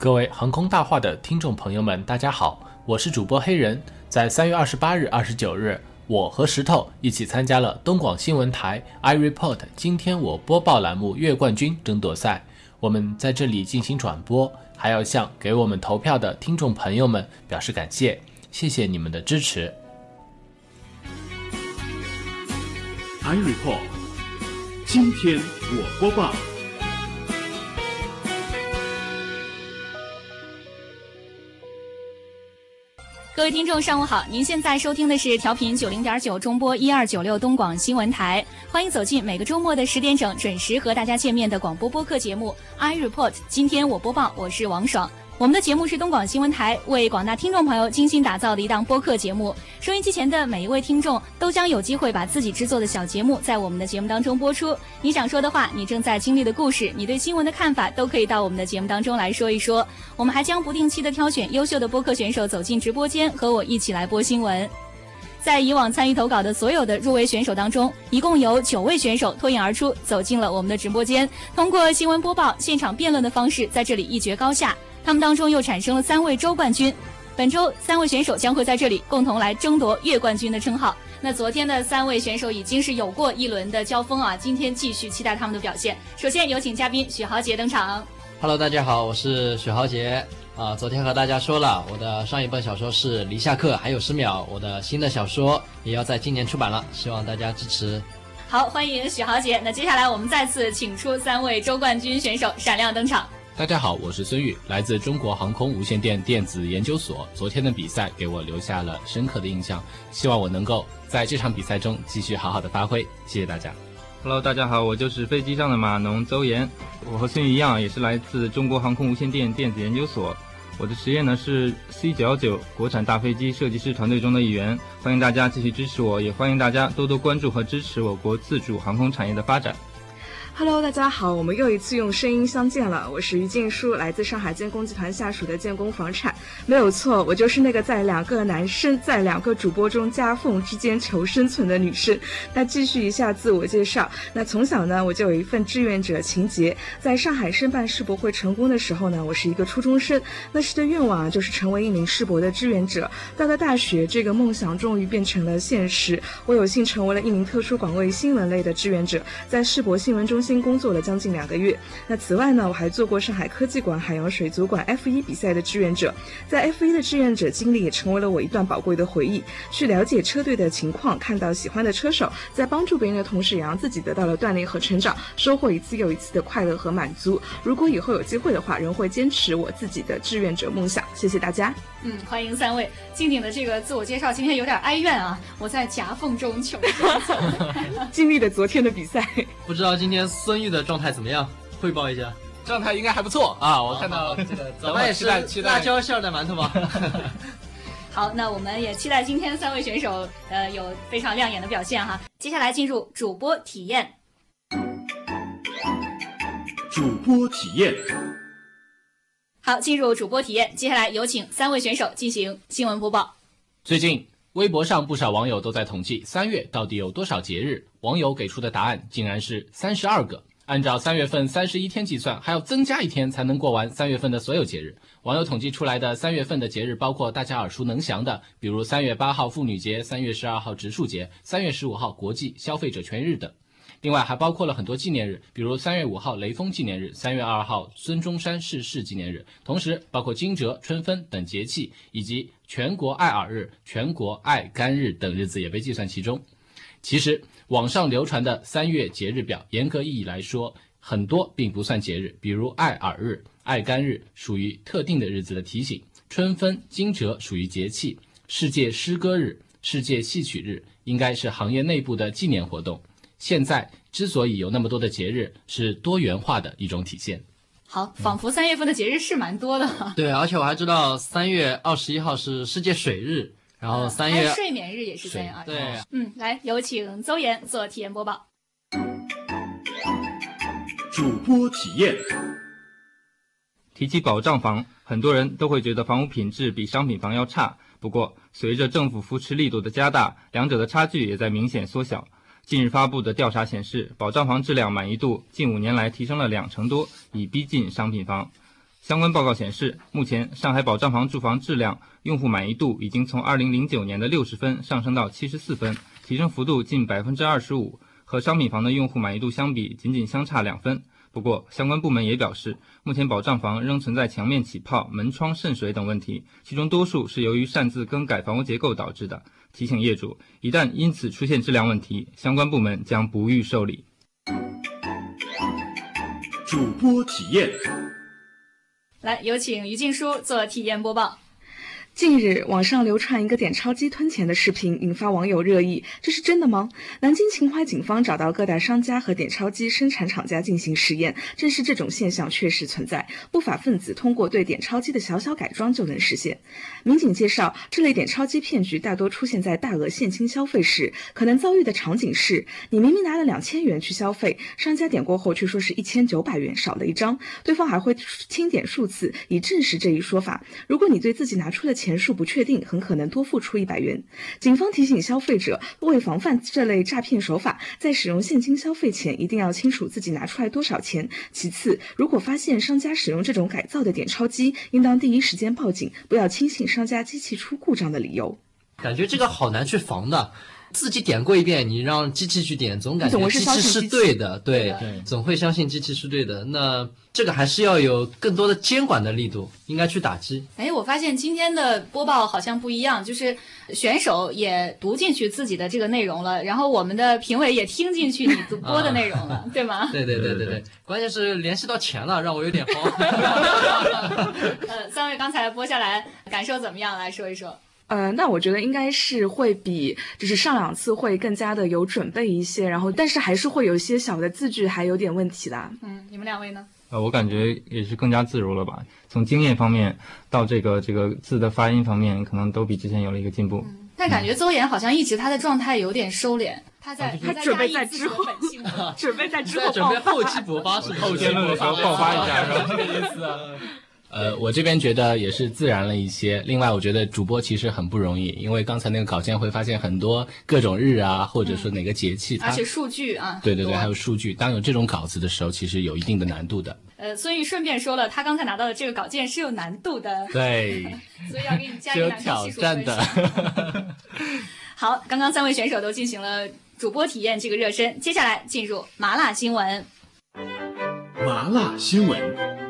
各位航空大话的听众朋友们，大家好，我是主播黑人。在三月二十八日、二十九日，我和石头一起参加了东广新闻台 iReport 今天我播报栏目月冠军争夺赛。我们在这里进行转播，还要向给我们投票的听众朋友们表示感谢，谢谢你们的支持。iReport 今天我播报。各位听众，上午好！您现在收听的是调频九零点九中波一二九六东广新闻台，欢迎走进每个周末的十点整准时和大家见面的广播播客节目《I Report》。今天我播报，我是王爽。我们的节目是东广新闻台为广大听众朋友精心打造的一档播客节目。收音机前的每一位听众都将有机会把自己制作的小节目在我们的节目当中播出。你想说的话，你正在经历的故事，你对新闻的看法，都可以到我们的节目当中来说一说。我们还将不定期的挑选优秀的播客选手走进直播间，和我一起来播新闻。在以往参与投稿的所有的入围选手当中，一共有九位选手脱颖而出，走进了我们的直播间，通过新闻播报、现场辩论的方式，在这里一决高下。他们当中又产生了三位周冠军，本周三位选手将会在这里共同来争夺月冠军的称号。那昨天的三位选手已经是有过一轮的交锋啊，今天继续期待他们的表现。首先有请嘉宾许豪杰登场。Hello，大家好，我是许豪杰啊。昨天和大家说了，我的上一本小说是《离下课还有十秒》，我的新的小说也要在今年出版了，希望大家支持。好，欢迎许豪杰。那接下来我们再次请出三位周冠军选手闪亮登场。大家好，我是孙玉，来自中国航空无线电电子研究所。昨天的比赛给我留下了深刻的印象，希望我能够在这场比赛中继续好好的发挥。谢谢大家。Hello，大家好，我就是飞机上的码农邹岩。我和孙玉一样，也是来自中国航空无线电电子研究所。我的职业呢是 C 九幺九国产大飞机设计师团队中的一员。欢迎大家继续支持我，也欢迎大家多多关注和支持我国自主航空产业的发展。Hello，大家好，我们又一次用声音相见了。我是于静书，来自上海建工集团下属的建工房产。没有错，我就是那个在两个男生在两个主播中夹缝之间求生存的女生。那继续一下自我介绍。那从小呢，我就有一份志愿者情节。在上海申办世博会成功的时候呢，我是一个初中生，那时的愿望啊，就是成为一名世博的志愿者。到了大学，这个梦想终于变成了现实。我有幸成为了一名特殊岗位新闻类的志愿者，在世博新闻中心。新工作了将近两个月。那此外呢，我还做过上海科技馆海洋水族馆 F 一比赛的志愿者。在 F 一的志愿者经历也成为了我一段宝贵的回忆。去了解车队的情况，看到喜欢的车手，在帮助别人的同时，也让自己得到了锻炼和成长，收获一次又一次的快乐和满足。如果以后有机会的话，仍会坚持我自己的志愿者梦想。谢谢大家。嗯，欢迎三位。静静的这个自我介绍今天有点哀怨啊，我在夹缝中求生，经历了昨天的比赛，不知道今天。孙玉的状态怎么样？汇报一下，状态应该还不错啊！我看到这个，早晚也是辣椒馅的馒头吗？好，那我们也期待今天三位选手呃有非常亮眼的表现哈。接下来进入主播体验，主播体验，好，进入主播体验。接下来有请三位选手进行新闻播报。最近。微博上不少网友都在统计三月到底有多少节日，网友给出的答案竟然是三十二个。按照三月份三十一天计算，还要增加一天才能过完三月份的所有节日。网友统计出来的三月份的节日包括大家耳熟能详的，比如三月八号妇女节、三月十二号植树节、三月十五号国际消费者权益日等。另外还包括了很多纪念日，比如三月五号雷锋纪念日、三月二号孙中山逝世纪念日，同时包括惊蛰、春分等节气，以及全国爱耳日、全国爱肝日等日子也被计算其中。其实网上流传的三月节日表，严格意义来说，很多并不算节日，比如爱耳日、爱肝日属于特定的日子的提醒，春分、惊蛰属于节气，世界诗歌日、世界戏曲日应该是行业内部的纪念活动。现在之所以有那么多的节日，是多元化的一种体现。好，仿佛三月份的节日是蛮多的。对，而且我还知道三月二十一号是世界水日，然后三月睡眠日也是三月二十对，嗯，来有请邹岩做体验播报。主播体验。提起保障房，很多人都会觉得房屋品质比商品房要差。不过，随着政府扶持力度的加大，两者的差距也在明显缩小。近日发布的调查显示，保障房质量满意度近五年来提升了两成多，已逼近商品房。相关报告显示，目前上海保障房住房质量用户满意度已经从2009年的60分上升到74分，提升幅度近百分之二十五，和商品房的用户满意度相比，仅仅相差两分。不过，相关部门也表示，目前保障房仍存在墙面起泡、门窗渗水等问题，其中多数是由于擅自更改房屋结构导致的。提醒业主，一旦因此出现质量问题，相关部门将不予受理。主播体验，来，有请于静书做体验播报。近日，网上流传一个点钞机吞钱的视频，引发网友热议。这是真的吗？南京秦淮警方找到各大商家和点钞机生产厂家进行实验，证实这种现象确实存在。不法分子通过对点钞机的小小改装就能实现。民警介绍，这类点钞机骗局大多出现在大额现金消费时，可能遭遇的场景是：你明明拿了两千元去消费，商家点过后却说是一千九百元少了一张，对方还会清点数次以证实这一说法。如果你对自己拿出的钱，钱数不确定，很可能多付出一百元。警方提醒消费者，为防范这类诈骗手法，在使用现金消费前，一定要清楚自己拿出来多少钱。其次，如果发现商家使用这种改造的点钞机，应当第一时间报警，不要轻信商家机器出故障的理由。感觉这个好难去防的。自己点过一遍，你让机器去点，总感觉机器是对的，对，总会相信机器是对的。那这个还是要有更多的监管的力度，应该去打击。哎，我发现今天的播报好像不一样，就是选手也读进去自己的这个内容了，然后我们的评委也听进去你播的内容了，对吗？对对对对对，关键是联系到钱了，让我有点慌。呃，三位刚才播下来感受怎么样？来说一说。呃，那我觉得应该是会比就是上两次会更加的有准备一些，然后但是还是会有一些小的字句还有点问题的。嗯，你们两位呢？呃，我感觉也是更加自如了吧。从经验方面到这个这个字的发音方面，可能都比之前有了一个进步。但感觉邹岩好像一直他的状态有点收敛，他在他准备在之后，准备在之后准备后期勃发，是后期的时候爆发一下，是吧？这个意思啊。呃，我这边觉得也是自然了一些。另外，我觉得主播其实很不容易，因为刚才那个稿件会发现很多各种日啊，或者说哪个节气，而且数据啊，对对对，还有数据。当有这种稿子的时候，其实有一定的难度的。呃，所以顺便说了，他刚才拿到的这个稿件是有难度的，对，所以要给你加一难度系数的。好，刚刚三位选手都进行了主播体验这个热身，接下来进入麻辣新闻。麻辣新闻。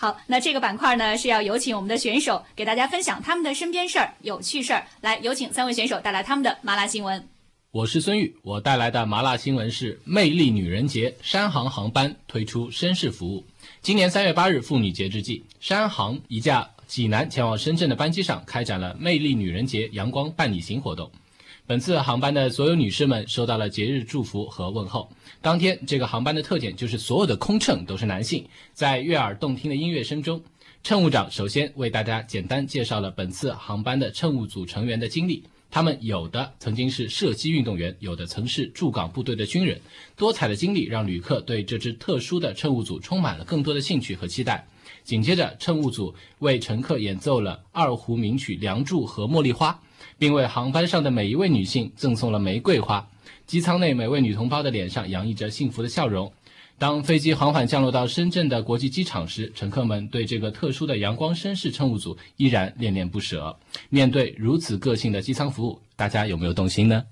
好，那这个板块呢是要有请我们的选手给大家分享他们的身边事儿、有趣事儿。来，有请三位选手带来他们的麻辣新闻。我是孙玉，我带来的麻辣新闻是魅力女人节，山航航班推出绅士服务。今年三月八日妇女节之际，山航一架济南前往深圳的班机上开展了魅力女人节阳光伴你行活动。本次航班的所有女士们收到了节日祝福和问候。当天，这个航班的特点就是所有的空乘都是男性。在悦耳动听的音乐声中，乘务长首先为大家简单介绍了本次航班的乘务组成员的经历。他们有的曾经是射击运动员，有的曾是驻港部队的军人。多彩的经历让旅客对这支特殊的乘务组充满了更多的兴趣和期待。紧接着，乘务组为乘客演奏了二胡名曲《梁祝》和《茉莉花》。并为航班上的每一位女性赠送了玫瑰花。机舱内每位女同胞的脸上洋溢着幸福的笑容。当飞机缓缓降落到深圳的国际机场时，乘客们对这个特殊的阳光绅士乘务组依然恋恋不舍。面对如此个性的机舱服务，大家有没有动心呢？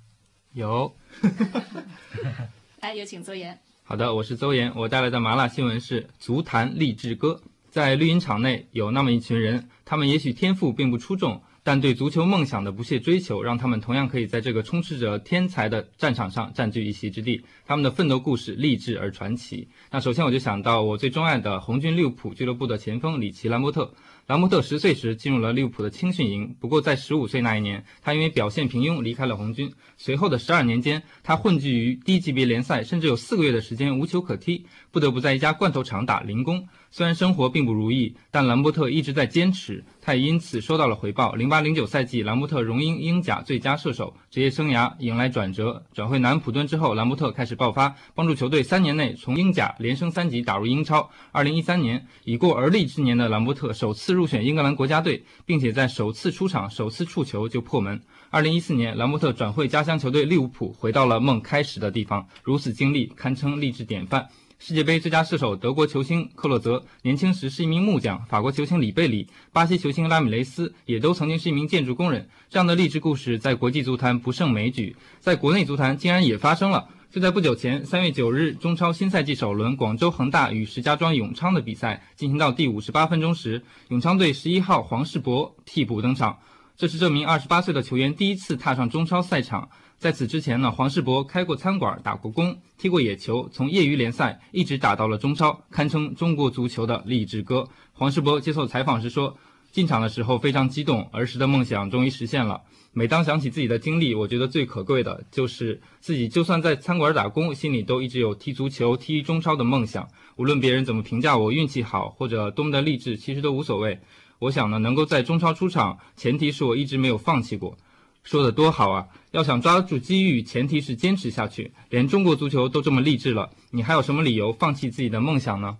有。来，有请邹岩。好的，我是邹岩，我带来的麻辣新闻是足坛励志歌。在绿茵场内，有那么一群人，他们也许天赋并不出众。但对足球梦想的不懈追求，让他们同样可以在这个充斥着天才的战场上占据一席之地。他们的奋斗故事励志而传奇。那首先我就想到我最钟爱的红军利物浦俱乐部的前锋里奇·兰伯特。兰伯特十岁时进入了利物浦的青训营，不过在十五岁那一年，他因为表现平庸离开了红军。随后的十二年间，他混迹于低级别联赛，甚至有四个月的时间无球可踢，不得不在一家罐头厂打零工。虽然生活并不如意，但兰伯特一直在坚持，他也因此收到了回报。零八零九赛季，兰伯特荣膺英甲最佳射手，职业生涯迎来转折。转会南普敦之后，兰伯特开始爆发，帮助球队三年内从英甲连升三级打入英超。二零一三年，已过而立之年的兰伯特首次。入选英格兰国家队，并且在首次出场、首次触球就破门。二零一四年，兰伯特转会家乡球队利物浦，回到了梦开始的地方。如此经历堪称励志典范。世界杯最佳射手德国球星克洛泽，年轻时是一名木匠；法国球星里贝里、巴西球星拉米雷斯也都曾经是一名建筑工人。这样的励志故事在国际足坛不胜枚举，在国内足坛竟然也发生了。就在不久前，三月九日，中超新赛季首轮，广州恒大与石家庄永昌的比赛进行到第五十八分钟时，永昌队十一号黄世博替补登场，这是这名二十八岁的球员第一次踏上中超赛场。在此之前呢，黄世博开过餐馆，打过工，踢过野球，从业余联赛一直打到了中超，堪称中国足球的励志哥。黄世博接受采访时说：“进场的时候非常激动，儿时的梦想终于实现了。每当想起自己的经历，我觉得最可贵的就是自己就算在餐馆打工，心里都一直有踢足球、踢中超的梦想。无论别人怎么评价我运气好或者多么的励志，其实都无所谓。我想呢，能够在中超出场，前提是我一直没有放弃过。”说的多好啊！要想抓住机遇，前提是坚持下去。连中国足球都这么励志了，你还有什么理由放弃自己的梦想呢？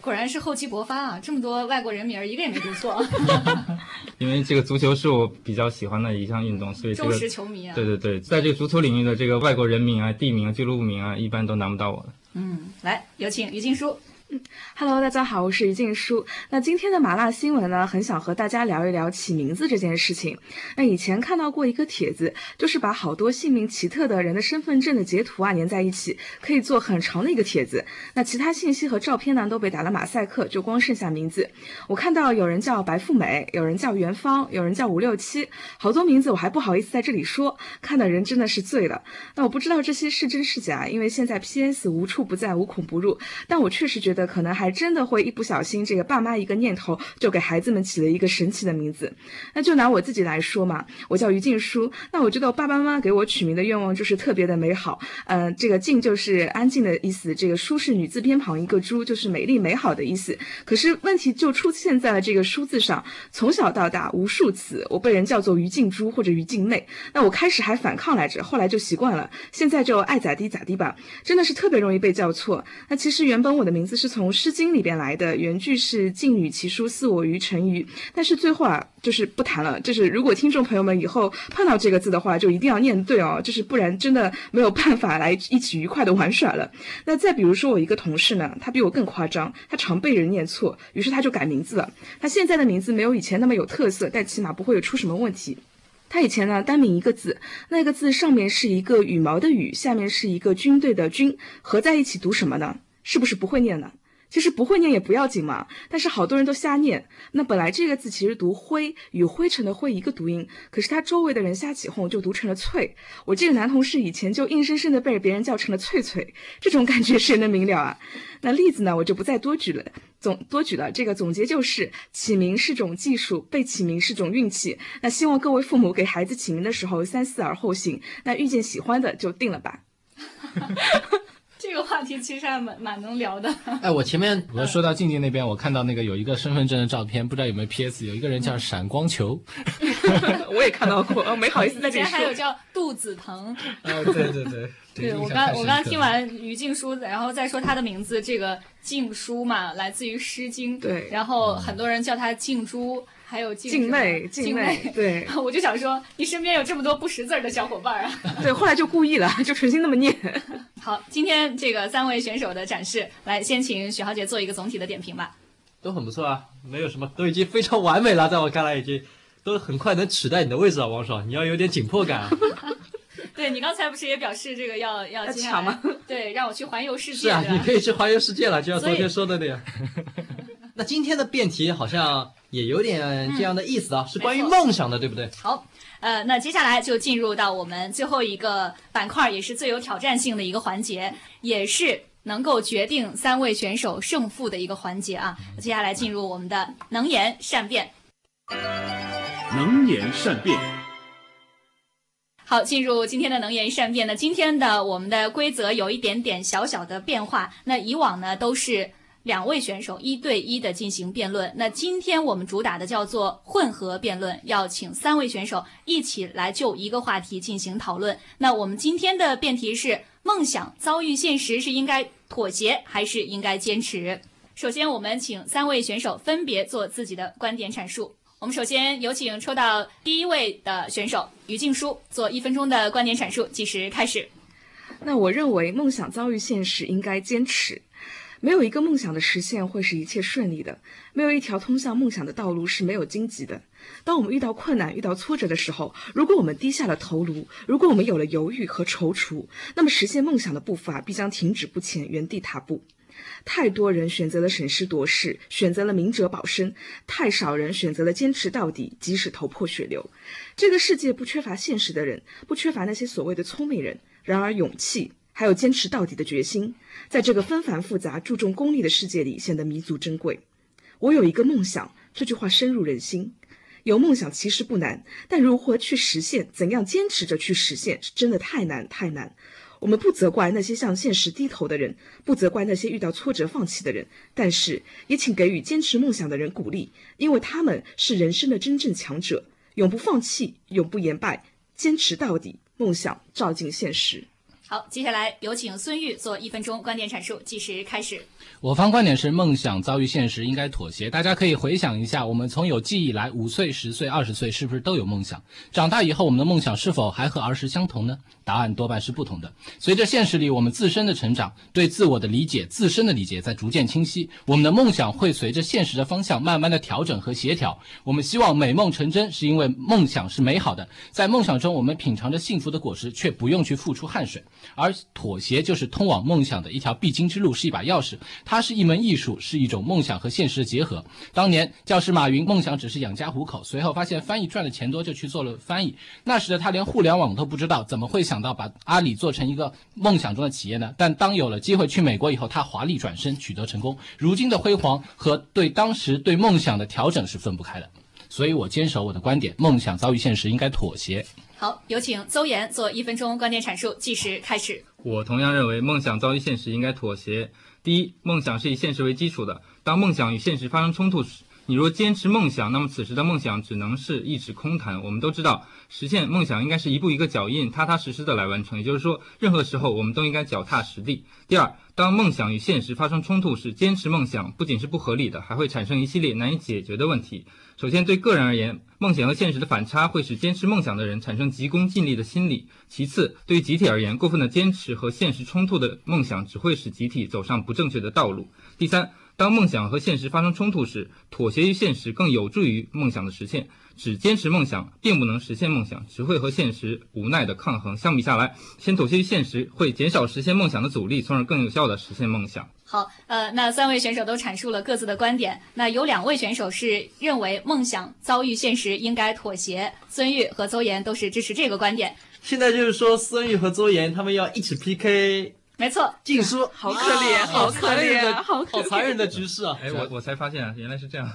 果然是厚积薄发啊！这么多外国人名，一个也没读错。因为这个足球是我比较喜欢的一项运动，所以忠实球迷啊。对对对，在这个足球领域的这个外国人名啊、地名啊、俱乐部名啊，一般都难不到我的。嗯，来有请于静书。Hello，大家好，我是于静书。那今天的麻辣新闻呢，很想和大家聊一聊起名字这件事情。那以前看到过一个帖子，就是把好多姓名奇特的人的身份证的截图啊粘在一起，可以做很长的一个帖子。那其他信息和照片呢都被打了马赛克，就光剩下名字。我看到有人叫白富美，有人叫元芳，有人叫五六七，好多名字我还不好意思在这里说，看的人真的是醉了。那我不知道这些是真是假，因为现在 PS 无处不在，无孔不入。但我确实觉得。可能还真的会一不小心，这个爸妈一个念头就给孩子们起了一个神奇的名字。那就拿我自己来说嘛，我叫于静书。那我知道爸爸妈妈给我取名的愿望就是特别的美好。嗯，这个静就是安静的意思，这个书是女字边旁一个珠，就是美丽美好的意思。可是问题就出现在了这个书字上。从小到大无数次，我被人叫做于静珠或者于静妹。那我开始还反抗来着，后来就习惯了，现在就爱咋地咋地吧。真的是特别容易被叫错。那其实原本我的名字是。是从《诗经》里边来的，原句是“静女其书，似我于成鱼”。但是最后啊，就是不谈了。就是如果听众朋友们以后碰到这个字的话，就一定要念对哦，就是不然真的没有办法来一起愉快的玩耍了。那再比如说我一个同事呢，他比我更夸张，他常被人念错，于是他就改名字了。他现在的名字没有以前那么有特色，但起码不会有出什么问题。他以前呢单名一个字，那个字上面是一个羽毛的羽，下面是一个军队的军，合在一起读什么呢？是不是不会念呢？其实不会念也不要紧嘛，但是好多人都瞎念。那本来这个字其实读灰，与灰尘的灰一个读音，可是他周围的人瞎起哄，就读成了翠。我这个男同事以前就硬生生的被别人叫成了翠翠，这种感觉谁能明了啊？那例子呢，我就不再多举了，总多举了。这个总结就是，起名是种技术，被起名是种运气。那希望各位父母给孩子起名的时候三思而后行。那遇见喜欢的就定了吧。这个话题其实还蛮蛮能聊的。哎，我前面我说到静静那边，我看到那个有一个身份证的照片，不知道有没有 PS，有一个人叫闪光球，我也看到过，没好意思在这里说。还有叫肚子疼。哦，对对对。对我刚我刚听完于静书，然后再说他的名字，这个静书嘛，来自于《诗经》。对。然后很多人叫他静珠。还有静妹，静妹，对，我就想说，你身边有这么多不识字儿的小伙伴啊？对，后来就故意了，就存心那么念。好，今天这个三位选手的展示，来先请许豪杰做一个总体的点评吧。都很不错啊，没有什么，都已经非常完美了，在我看来已经都很快能取代你的位置了，王爽，你要有点紧迫感啊。对你刚才不是也表示这个要要抢吗？对，让我去环游世界。是啊，你可以去环游世界了，就像昨天说的那样。那今天的辩题好像也有点这样的意思啊，是关于梦想的，对不对？好，呃，那接下来就进入到我们最后一个板块，也是最有挑战性的一个环节，也是能够决定三位选手胜负的一个环节啊。接下来进入我们的能言善辩。能言善辩。好，进入今天的能言善辩呢。今天的我们的规则有一点点小小的变化。那以往呢都是。两位选手一对一的进行辩论，那今天我们主打的叫做混合辩论，要请三位选手一起来就一个话题进行讨论。那我们今天的辩题是：梦想遭遇现实是应该妥协还是应该坚持？首先，我们请三位选手分别做自己的观点阐述。我们首先有请抽到第一位的选手于静书做一分钟的观点阐述，计时开始。那我认为梦想遭遇现实应该坚持。没有一个梦想的实现会是一切顺利的，没有一条通向梦想的道路是没有荆棘的。当我们遇到困难、遇到挫折的时候，如果我们低下了头颅，如果我们有了犹豫和踌躇，那么实现梦想的步伐必将停止不前，原地踏步。太多人选择了审时度势，选择了明哲保身；太少人选择了坚持到底，即使头破血流。这个世界不缺乏现实的人，不缺乏那些所谓的聪明人，然而勇气。还有坚持到底的决心，在这个纷繁复杂、注重功利的世界里显得弥足珍贵。我有一个梦想，这句话深入人心。有梦想其实不难，但如何去实现，怎样坚持着去实现，是真的太难太难。我们不责怪那些向现实低头的人，不责怪那些遇到挫折放弃的人，但是也请给予坚持梦想的人鼓励，因为他们是人生的真正强者，永不放弃，永不言败，坚持到底，梦想照进现实。好，接下来有请孙玉做一分钟观点阐述，计时开始。我方观点是：梦想遭遇现实，应该妥协。大家可以回想一下，我们从有记忆来，五岁、十岁、二十岁，是不是都有梦想？长大以后，我们的梦想是否还和儿时相同呢？答案多半是不同的。随着现实里我们自身的成长，对自我的理解、自身的理解在逐渐清晰，我们的梦想会随着现实的方向慢慢的调整和协调。我们希望美梦成真，是因为梦想是美好的，在梦想中我们品尝着幸福的果实，却不用去付出汗水。而妥协就是通往梦想的一条必经之路，是一把钥匙。它是一门艺术，是一种梦想和现实的结合。当年教师马云梦想只是养家糊口，随后发现翻译赚的钱多，就去做了翻译。那时的他连互联网都不知道，怎么会想到把阿里做成一个梦想中的企业呢？但当有了机会去美国以后，他华丽转身，取得成功。如今的辉煌和对当时对梦想的调整是分不开的。所以我坚守我的观点：梦想遭遇现实，应该妥协。好，有请邹岩做一分钟观点阐述，计时开始。我同样认为，梦想遭遇现实应该妥协。第一，梦想是以现实为基础的，当梦想与现实发生冲突时，你若坚持梦想，那么此时的梦想只能是一纸空谈。我们都知道，实现梦想应该是一步一个脚印，踏踏实实的来完成。也就是说，任何时候我们都应该脚踏实地。第二，当梦想与现实发生冲突时，坚持梦想不仅是不合理的，还会产生一系列难以解决的问题。首先，对个人而言，梦想和现实的反差会使坚持梦想的人产生急功近利的心理；其次，对于集体而言，过分的坚持和现实冲突的梦想只会使集体走上不正确的道路；第三，当梦想和现实发生冲突时，妥协于现实更有助于梦想的实现。只坚持梦想，并不能实现梦想，只会和现实无奈的抗衡。相比下来，先妥协于现实，会减少实现梦想的阻力，从而更有效的实现梦想。好，呃，那三位选手都阐述了各自的观点。那有两位选手是认为梦想遭遇现实应该妥协，孙玉和邹岩都是支持这个观点。现在就是说，孙玉和邹岩他们要一起 PK。没错，禁书，好可怜，好可怜，好好残忍的局势啊！哎，我我才发现啊，原来是这样。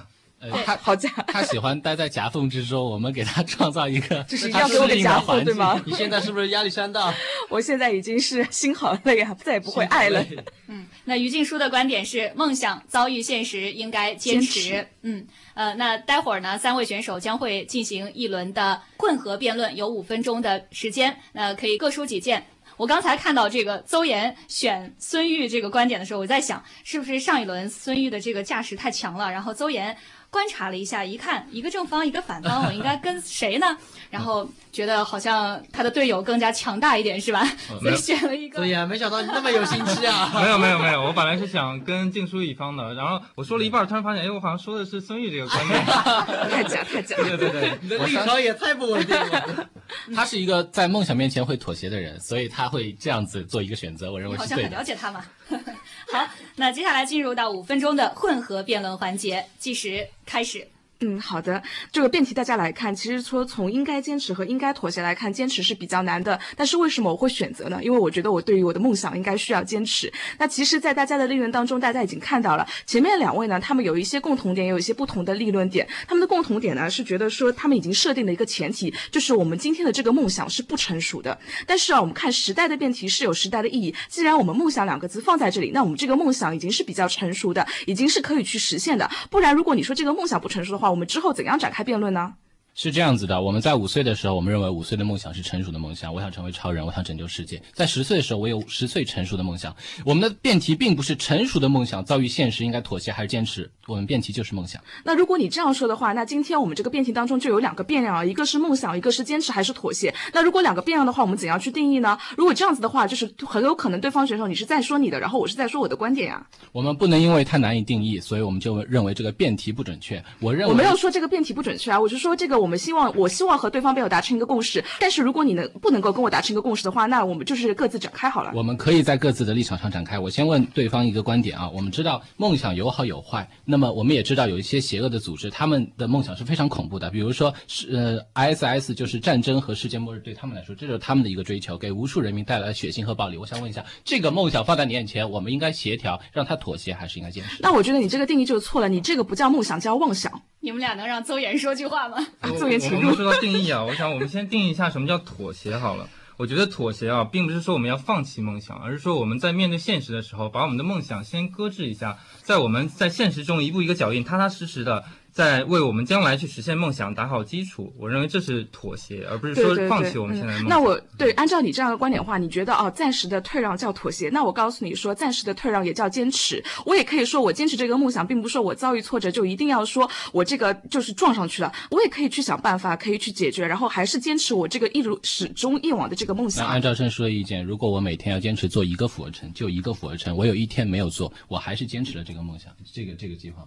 他好假，他喜欢待在夹缝之中，我们给他创造一个，就是要给我个夹缝，对吗？你现在是不是压力山大？我现在已经是心好累啊，再也不会爱了。嗯，那于静书的观点是，梦想遭遇现实应该坚持。嗯，呃，那待会儿呢，三位选手将会进行一轮的混合辩论，有五分钟的时间，那可以各抒己见。我刚才看到这个邹岩选孙玉这个观点的时候，我在想，是不是上一轮孙玉的这个架势太强了，然后邹岩。观察了一下，一看一个正方一个反方，我应该跟谁呢？然后觉得好像他的队友更加强大一点，是吧？所以选了一个。对呀，没想到你那么有心机啊！没有没有没有，我本来是想跟静书一方的，然后我说了一半，突然发现，哎，我好像说的是孙玉这个观点。太假太假！对对对，你的立场也太不稳定了。他是一个在梦想面前会妥协的人，所以他会这样子做一个选择。我认为是好像很了解他嘛。好，那接下来进入到五分钟的混合辩论环节，计时开始。嗯，好的。这个辩题大家来看，其实说从应该坚持和应该妥协来看，坚持是比较难的。但是为什么我会选择呢？因为我觉得我对于我的梦想应该需要坚持。那其实，在大家的立论当中，大家已经看到了前面两位呢，他们有一些共同点，也有一些不同的立论点。他们的共同点呢，是觉得说他们已经设定了一个前提，就是我们今天的这个梦想是不成熟的。但是啊，我们看时代的辩题是有时代的意义。既然我们梦想两个字放在这里，那我们这个梦想已经是比较成熟的，已经是可以去实现的。不然，如果你说这个梦想不成熟的话，我们之后怎样展开辩论呢？是这样子的，我们在五岁的时候，我们认为五岁的梦想是成熟的梦想，我想成为超人，我想拯救世界。在十岁的时候，我有十岁成熟的梦想。我们的辩题并不是成熟的梦想遭遇现实应该妥协还是坚持，我们辩题就是梦想。那如果你这样说的话，那今天我们这个辩题当中就有两个变量啊，一个是梦想，一个是坚持还是妥协。那如果两个变量的话，我们怎样去定义呢？如果这样子的话，就是很有可能对方选手你是在说你的，然后我是在说我的观点呀。我们不能因为太难以定义，所以我们就认为这个辩题不准确。我认为我没有说这个辩题不准确啊，我是说这个我们希望我希望。和对方辩友达成一个共识，但是如果你能不能够跟我达成一个共识的话，那我们就是各自展开好了。我们可以在各自的立场上展开。我先问对方一个观点啊，我们知道梦想有好有坏，那么我们也知道有一些邪恶的组织，他们的梦想是非常恐怖的，比如说是呃 ISS 就是战争和世界末日，对他们来说这就是他们的一个追求，给无数人民带来血腥和暴力。我想问一下，这个梦想放在你眼前，我们应该协调让他妥协，还是应该坚持？那我觉得你这个定义就错了，你这个不叫梦想，叫妄想。你们俩能让邹岩说句话吗？邹岩，请入。说到定义啊，我想我们先定义一下什么叫妥协好了。我觉得妥协啊，并不是说我们要放弃梦想，而是说我们在面对现实的时候，把我们的梦想先搁置一下，在我们在现实中一步一个脚印，踏踏实实的。在为我们将来去实现梦想打好基础，我认为这是妥协，而不是说放弃我们现在的梦想。那我对按照你这样的观点的话，你觉得哦，暂时的退让叫妥协？那我告诉你说，暂时的退让也叫坚持。我也可以说我坚持这个梦想，并不是说我遭遇挫折就一定要说我这个就是撞上去了。我也可以去想办法，可以去解决，然后还是坚持我这个一如始终一往的这个梦想。那按照郑叔的意见，如果我每天要坚持做一个俯卧撑，就一个俯卧撑，我有一天没有做，我还是坚持了这个梦想，这个这个计划。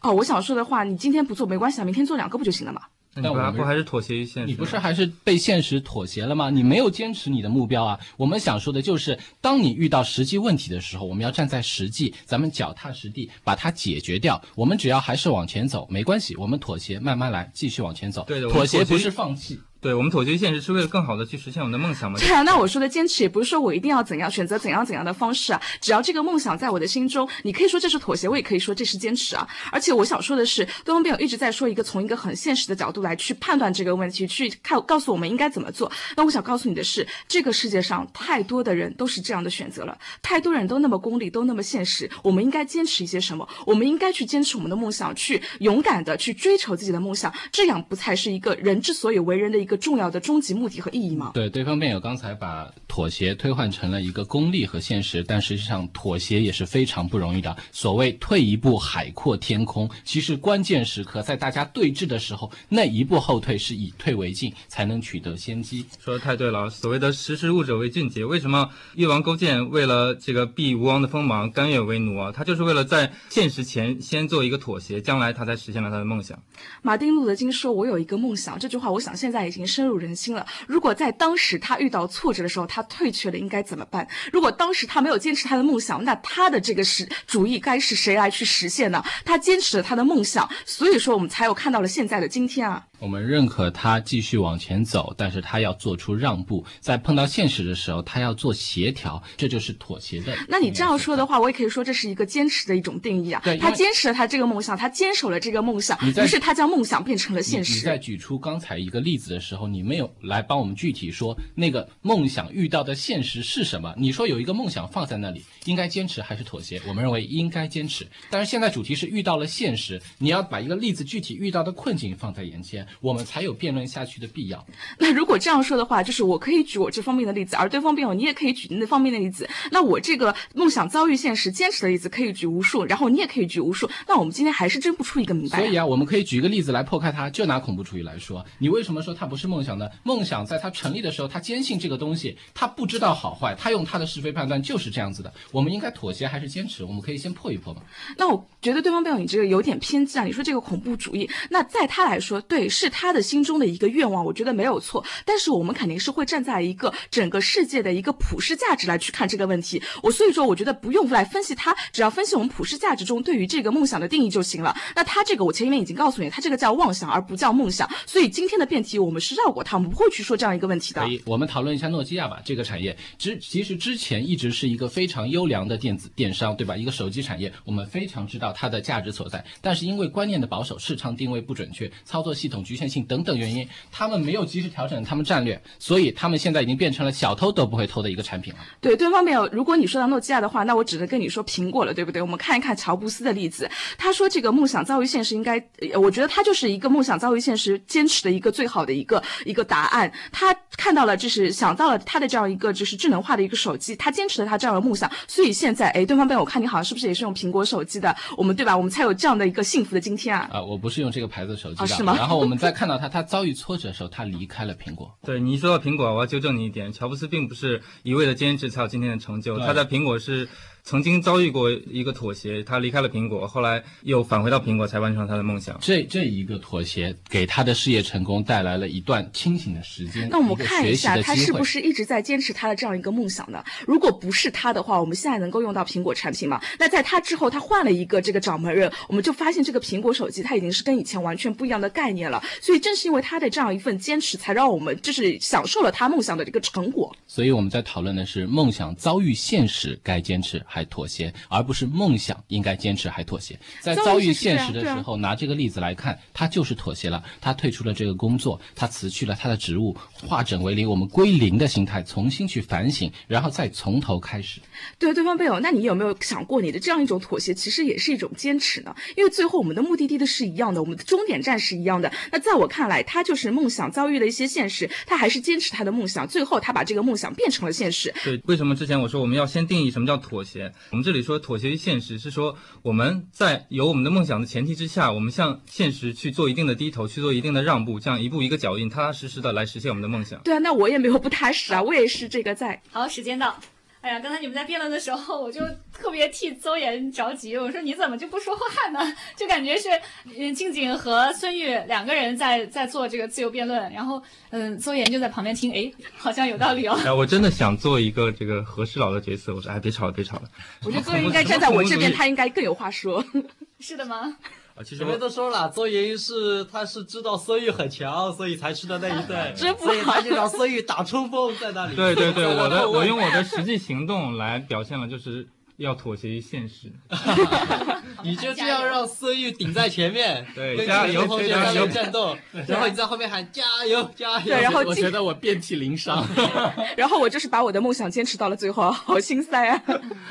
哦，我想说的话，你今天不做没关系啊，明天做两个不就行了吗？那我不还是妥协于现实？你不是还是被现实妥协了吗？你没有坚持你的目标啊！我们想说的就是，当你遇到实际问题的时候，我们要站在实际，咱们脚踏实地把它解决掉。我们只要还是往前走，没关系，我们妥协，慢慢来，继续往前走。对的，妥协不是放弃。对我们妥协现实是为了更好的去实现我们的梦想吗？对啊，那我说的坚持也不是说我一定要怎样选择怎样怎样的方式啊，只要这个梦想在我的心中，你可以说这是妥协，我也可以说这是坚持啊。而且我想说的是，东方辩友一直在说一个从一个很现实的角度来去判断这个问题，去看告诉我们应该怎么做。那我想告诉你的是，这个世界上太多的人都是这样的选择了，太多人都那么功利，都那么现实。我们应该坚持一些什么？我们应该去坚持我们的梦想，去勇敢的去追求自己的梦想，这样不才是一个人之所以为人的一个个重要的终极。目的和意义吗？对，对方辩友刚才把妥协推换成了一个功利和现实，但实际上妥协也是非常不容易的。所谓退一步海阔天空，其实关键时刻在大家对峙的时候，那一步后退是以退为进，才能取得先机。说的太对了，所谓的识时务者为俊杰。为什么越王勾践为了这个避吴王的锋芒，甘愿为奴啊？他就是为了在现实前先做一个妥协，将来他才实现了他的梦想。马丁路德金说：“我有一个梦想。”这句话，我想现在已经经深入人心了。如果在当时他遇到挫折的时候，他退却了，应该怎么办？如果当时他没有坚持他的梦想，那他的这个是主意该是谁来去实现呢？他坚持了他的梦想，所以说我们才有看到了现在的今天啊。我们认可他继续往前走，但是他要做出让步，在碰到现实的时候，他要做协调，这就是妥协的。那你这样说的话，我也可以说这是一个坚持的一种定义啊。对，他坚持了他这个梦想，他坚守了这个梦想，于是他将梦想变成了现实。你在举出刚才一个例子的时候，你没有来帮我们具体说那个梦想遇到的现实是什么？你说有一个梦想放在那里，应该坚持还是妥协？我们认为应该坚持，但是现在主题是遇到了现实，你要把一个例子具体遇到的困境放在眼前。我们才有辩论下去的必要。那如果这样说的话，就是我可以举我这方面的例子，而对方辩友你也可以举那方面的例子。那我这个梦想遭遇现实、坚持的例子可以举无数，然后你也可以举无数。那我们今天还是争不出一个明白。所以啊，我们可以举一个例子来破开它。就拿恐怖主义来说，你为什么说它不是梦想呢？梦想在它成立的时候，它坚信这个东西，它不知道好坏，它用它的是非判断就是这样子的。我们应该妥协还是坚持？我们可以先破一破嘛。那我觉得对方辩友你这个有点偏激啊。你说这个恐怖主义，那在他来说，对，是他的心中。的一个愿望，我觉得没有错，但是我们肯定是会站在一个整个世界的一个普世价值来去看这个问题。我所以说，我觉得不用来分析它，只要分析我们普世价值中对于这个梦想的定义就行了。那他这个，我前面已经告诉你，他这个叫妄想，而不叫梦想。所以今天的辩题我们是绕过它，我们不会去说这样一个问题的。可以，我们讨论一下诺基亚吧。这个产业之其实之前一直是一个非常优良的电子电商，对吧？一个手机产业，我们非常知道它的价值所在。但是因为观念的保守，市场定位不准确，操作系统局限性等等原因，他们没有及时调整他们战略，所以他们现在已经变成了小偷都不会偷的一个产品了。对，对方没有。如果你说到诺基亚的话，那我只能跟你说苹果了，对不对？我们看一看乔布斯的例子，他说这个梦想遭遇现实，应该，我觉得他就是一个梦想遭遇现实坚持的一个最好的一个一个答案。他看到了，就是想到了他的这样一个就是智能化的一个手机，他坚持了他这样的梦想，所以现在，哎，对方被我看你好像是不是也是用苹果手机的？我们对吧？我们才有这样的一个幸福的今天啊！啊，我不是用这个牌子手机的，是吗？然后我们再看到他，他遭遇挫折的时候，他离开了苹果。对你一说到苹果，我要纠正你一点，乔布斯并不是一味的坚持才有今天的成就，他在苹果是。曾经遭遇过一个妥协，他离开了苹果，后来又返回到苹果，才完成他的梦想。这这一个妥协，给他的事业成功带来了一段清醒的时间。那我们看一下，他是不是一直在坚持他的这样一个梦想呢？如果不是他的话，我们现在能够用到苹果产品吗？那在他之后，他换了一个这个掌门人，我们就发现这个苹果手机它已经是跟以前完全不一样的概念了。所以正是因为他的这样一份坚持，才让我们就是享受了他梦想的这个成果。所以我们在讨论的是梦想遭遇现实，该坚持还妥协？而不是梦想应该坚持还妥协，在遭遇现实的时候，拿这个例子来看，他就是妥协了，他退出了这个工作，他辞去了他的职务，化整为零，我们归零的心态，重新去反省，然后再从头开始。对，对方辩友，那你有没有想过，你的这样一种妥协，其实也是一种坚持呢？因为最后我们的目的地的是一样的，我们的终点站是一样的。那在我看来，他就是梦想遭遇了一些现实，他还是坚持他的梦想，最后他把这个梦想变成了现实。对，为什么之前我说我们要先定义什么叫妥协？我们这里说。妥协于现实是说，我们在有我们的梦想的前提之下，我们向现实去做一定的低头，去做一定的让步，这样一步一个脚印，踏踏实实的来实现我们的梦想。对啊，那我也没有不踏实啊，我也是这个在。好，时间到。哎呀，刚才你们在辩论的时候，我就特别替邹岩着急。我说你怎么就不说话呢？就感觉是，嗯，静静和孙玉两个人在在做这个自由辩论，然后，嗯，邹岩就在旁边听，哎，好像有道理哦。哎，我真的想做一个这个和事佬的角色。我说，哎，别吵了，别吵了。我觉得邹岩应该站在我这边，他应该更有话说。是的吗？其实我们都说了，邹岩是他是知道孙玉很强，所以才去的那一队，真不好，他就让孙玉打冲锋在那里。对对对，我的我用我的实际行动来表现了，就是。要妥协于现实，你就这样让色欲顶在前面，对，加油，同学加油战斗，然后你在后面喊加油加油，对，然后我觉得我遍体鳞伤，然后我就是把我的梦想坚持到了最后，好心塞啊！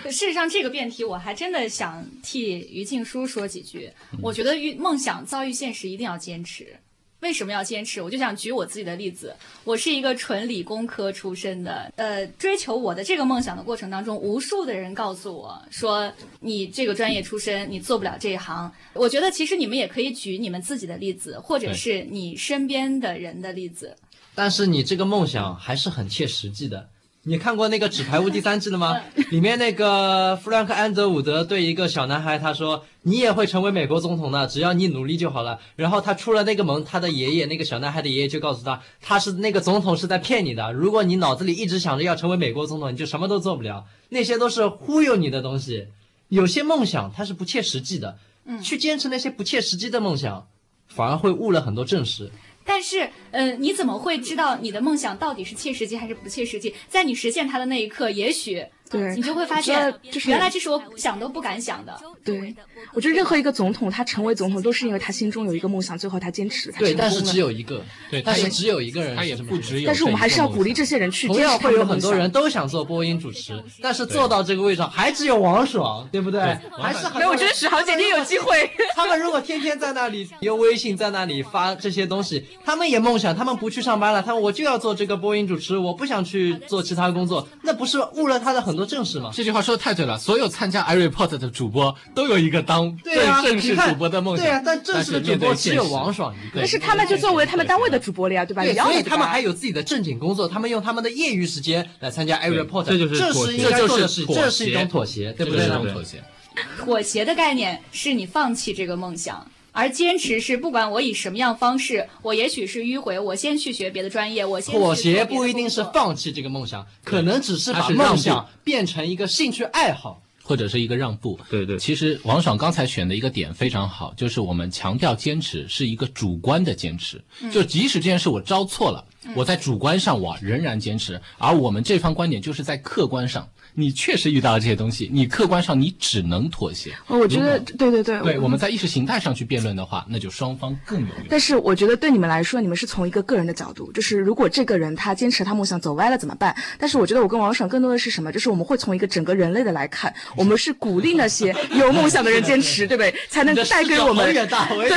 事实上，这个辩题我还真的想替于静书说几句，我觉得遇梦想遭遇现实一定要坚持。为什么要坚持？我就想举我自己的例子。我是一个纯理工科出身的，呃，追求我的这个梦想的过程当中，无数的人告诉我说，你这个专业出身，你做不了这一行。我觉得其实你们也可以举你们自己的例子，或者是你身边的人的例子。但是你这个梦想还是很切实际的。你看过那个《纸牌屋》第三季了吗？里面那个弗兰克·安德伍德对一个小男孩他说：“你也会成为美国总统的，只要你努力就好了。”然后他出了那个门，他的爷爷那个小男孩的爷爷就告诉他：“他是那个总统是在骗你的。如果你脑子里一直想着要成为美国总统，你就什么都做不了。那些都是忽悠你的东西。有些梦想它是不切实际的，去坚持那些不切实际的梦想，反而会误了很多正事。”但是，呃，你怎么会知道你的梦想到底是切实际还是不切实际？在你实现它的那一刻，也许。对，你就会发现，就是原来这是我想都不敢想的。对，我觉得任何一个总统，他成为总统都是因为他心中有一个梦想，最后他坚持，对，但是只有一个，对，但是只有一个人，他也不只有。但是我们还是要鼓励这些人去。同样会有很多人都想做播音主持，但是做到这个位上还只有王爽，对不对？还是没有，我觉得史航姐姐有机会。他们如果天天在那里用微信在那里发这些东西，他们也梦想，他们不去上班了，他们我就要做这个播音主持，我不想去做其他工作，那不是误了他的很多正事吗？这句话。说的太对了，所有参加 iReport 的主播都有一个当正式主播的梦想。对啊，但正式的主播只有王爽一个。但是他们就作为他们单位的主播了呀，对吧？对，所以他们还有自己的正经工作，他们用他们的业余时间来参加 iReport，这就是这是应该做的事，这是一种妥协，对不对？妥协。妥协的概念是你放弃这个梦想。而坚持是不管我以什么样方式，我也许是迂回，我先去学别的专业，我先妥协不一定是放弃这个梦想，可能只是把梦想变成一个兴趣爱好，或者是一个让步。对对，其实王爽刚才选的一个点非常好，就是我们强调坚持是一个主观的坚持，就即使这件事我招错了，我在主观上我仍然坚持，而我们这方观点就是在客观上。你确实遇到了这些东西，你客观上你只能妥协。我觉得对对对，对，我们在意识形态上去辩论的话，那就双方更有用。但是我觉得对你们来说，你们是从一个个人的角度，就是如果这个人他坚持他梦想走歪了怎么办？但是我觉得我跟王爽更多的是什么？就是我们会从一个整个人类的来看，我们是鼓励那些有梦想的人坚持，对不对？才能带给我们。远大，我也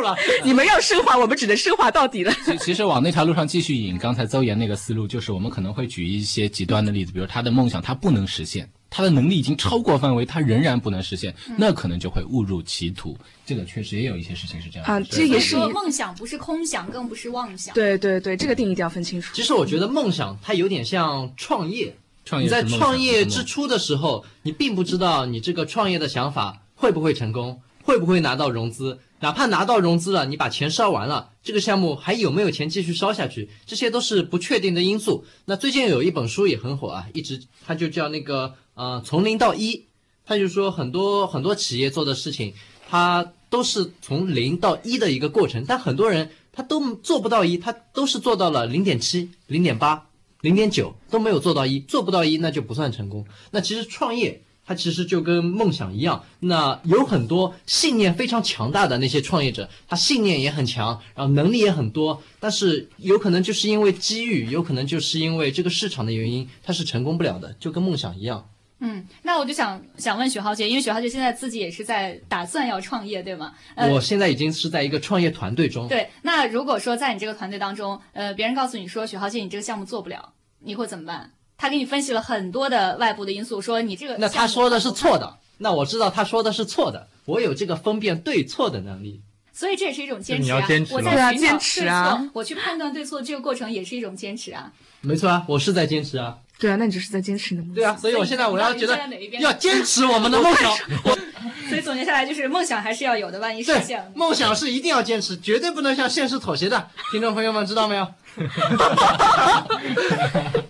了。你们要升华，我们只能升华到底了。其其实往那条路上继续引，刚才邹岩那个思路，就是我们可能会举一些极端的例子，比如他的梦想他不能实现。他的能力已经超过范围，他仍然不能实现，那可能就会误入歧途。这个确实也有一些事情是这样啊，这也是梦想不是空想，更不是妄想。对对对，这个定义一定要分清楚。其实我觉得梦想它有点像创业，创业在创业之初的时候，你并不知道你这个创业的想法会不会成功，会不会拿到融资。哪怕拿到融资了，你把钱烧完了，这个项目还有没有钱继续烧下去？这些都是不确定的因素。那最近有一本书也很火啊，一直它就叫那个呃从零到一，他就说很多很多企业做的事情，它都是从零到一的一个过程，但很多人他都做不到一，他都是做到了零点七、零点八、零点九都没有做到一，做不到一那就不算成功。那其实创业。他其实就跟梦想一样，那有很多信念非常强大的那些创业者，他信念也很强，然后能力也很多，但是有可能就是因为机遇，有可能就是因为这个市场的原因，他是成功不了的，就跟梦想一样。嗯，那我就想想问许浩杰，因为许浩杰现在自己也是在打算要创业，对吗？我现在已经是在一个创业团队中。对，那如果说在你这个团队当中，呃，别人告诉你说许浩杰你这个项目做不了，你会怎么办？他给你分析了很多的外部的因素，说你这个那他说的是错的，那我知道他说的是错的，我有这个分辨对错的能力，所以这也是一种坚持啊。我在坚持啊，我去判断对错这个过程也是一种坚持啊。没错啊，我是在坚持啊。对啊，那你就是在坚持你的梦想。对啊，所以我现在我要觉得要坚持我们的梦想。所以总结下来就是梦想还是要有的，万一实现了，梦想是一定要坚持，绝对不能向现实妥协的。听众朋友们知道没有？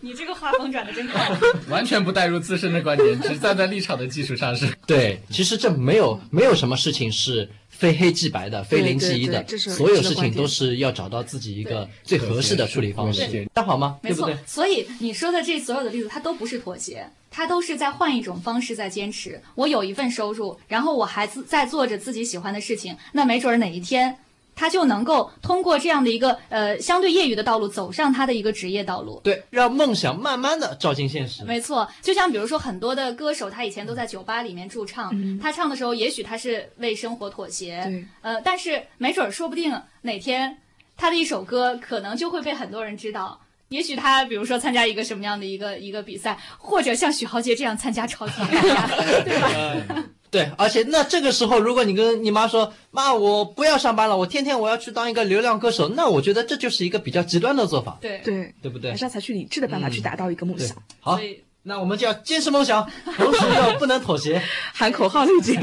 你这个画风转的真快，完全不带入自身的观点，只站在立场的基础上是。对，其实这没有没有什么事情是非黑即白的，非零即一的，所有事情都是要找到自己一个最合适的处理方式，那好吗？没错，所以你说的这所有的例子，它都不是妥协，它都是在换一种方式在坚持。我有一份收入，然后我还在做着自己喜欢的事情，那没准哪一天。他就能够通过这样的一个呃相对业余的道路走上他的一个职业道路，对，让梦想慢慢的照进现实。没错，就像比如说很多的歌手，他以前都在酒吧里面驻唱，他唱的时候也许他是为生活妥协，呃，但是没准儿说不定哪天他的一首歌可能就会被很多人知道，也许他比如说参加一个什么样的一个一个比赛，或者像许豪杰这样参加超级大赛，对吧？对，而且那这个时候，如果你跟你妈说，妈，我不要上班了，我天天我要去当一个流量歌手，那我觉得这就是一个比较极端的做法。对对对不对？还是要采取理智的办法去达到一个梦想。好，那我们就要坚持梦想，同时又不能妥协，喊口号路径。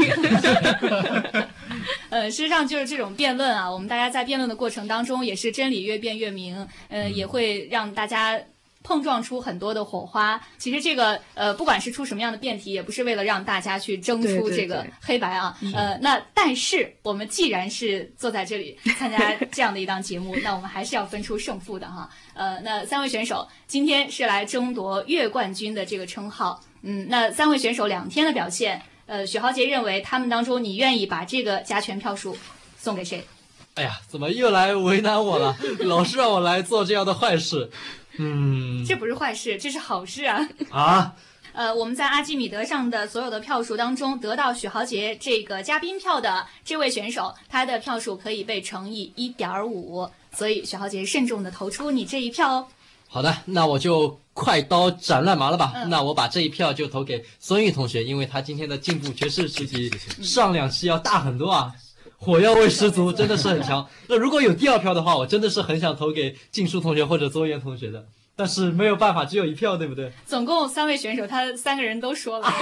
呃，事实上就是这种辩论啊，我们大家在辩论的过程当中，也是真理越辩越明，呃，也会让大家。碰撞出很多的火花。其实这个呃，不管是出什么样的辩题，也不是为了让大家去争出这个黑白啊。呃，那但是我们既然是坐在这里参加这样的一档节目，那我们还是要分出胜负的哈。呃，那三位选手今天是来争夺月冠军的这个称号。嗯，那三位选手两天的表现，呃，许豪杰认为他们当中，你愿意把这个加权票数送给谁？哎呀，怎么又来为难我了？老是让我来做这样的坏事。嗯，这不是坏事，这是好事啊！啊，呃，我们在阿基米德上的所有的票数当中，得到许豪杰这个嘉宾票的这位选手，他的票数可以被乘以一点五，所以许豪杰慎重的投出你这一票哦。好的，那我就快刀斩乱麻了吧。那我把这一票就投给孙玉同学，因为他今天的进步确实是比上两期要大很多啊，火药味十足，真的是很强。那如果有第二票的话，我真的是很想投给静书同学或者邹岩同学的。但是没有办法，只有一票，对不对？总共三位选手，他三个人都说了。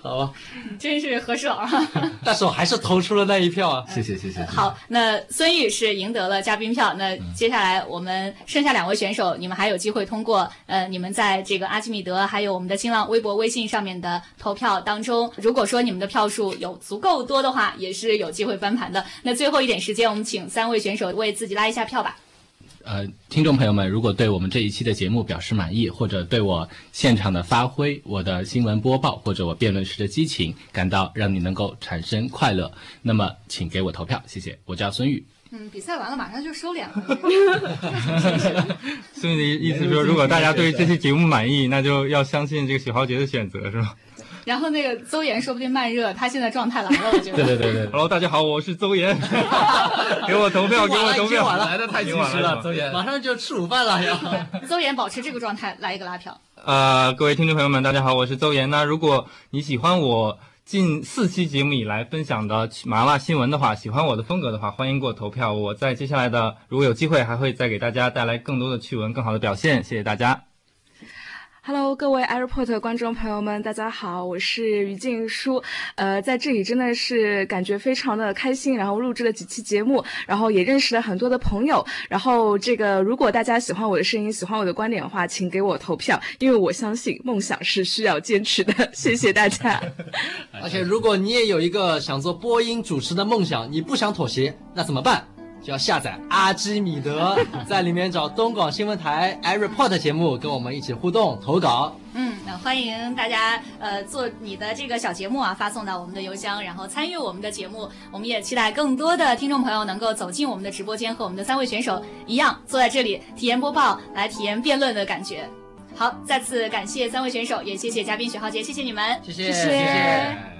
好吧，真是合适啊。但是我还是投出了那一票啊！谢谢谢谢。好，那孙玉是赢得了嘉宾票。那接下来我们剩下两位选手，你们还有机会通过呃，你们在这个阿基米德还有我们的新浪微博、微信上面的投票当中，如果说你们的票数有足够多的话，也是有机会翻盘的。那最后一点时间，我们请三位选手为自己拉一下票吧。呃，听众朋友们，如果对我们这一期的节目表示满意，或者对我现场的发挥、我的新闻播报或者我辩论时的激情感到让你能够产生快乐，那么请给我投票，谢谢。我叫孙宇。嗯，比赛完了马上就收敛了。孙宇的意思说，如果大家对这期节目满意，那就要相信这个许豪杰的选择，是吧？然后那个邹岩说不定慢热，他现在状态来了，我觉得。对对对对。Hello，大家好，我是邹岩，给我投票，给我投票。来的太及时了，邹岩，马上就吃午饭了呀。邹岩保持这个状态，来一个拉票。呃，各位听众朋友们，大家好，我是邹岩。那如果你喜欢我近四期节目以来分享的麻辣新闻的话，喜欢我的风格的话，欢迎给我投票。我在接下来的如果有机会，还会再给大家带来更多的趣闻，更好的表现。谢谢大家。Hello，各位 Airport 观众朋友们，大家好，我是于静书。呃，在这里真的是感觉非常的开心，然后录制了几期节目，然后也认识了很多的朋友。然后这个，如果大家喜欢我的声音，喜欢我的观点的话，请给我投票，因为我相信梦想是需要坚持的。谢谢大家。而且，如果你也有一个想做播音主持的梦想，你不想妥协，那怎么办？就要下载阿基米德，在里面找东广新闻台 iReport 节目，跟我们一起互动投稿。嗯，那欢迎大家呃做你的这个小节目啊，发送到我们的邮箱，然后参与我们的节目。我们也期待更多的听众朋友能够走进我们的直播间，和我们的三位选手一样坐在这里体验播报，来体验辩论的感觉。好，再次感谢三位选手，也谢谢嘉宾许浩杰，谢谢你们，谢谢谢谢。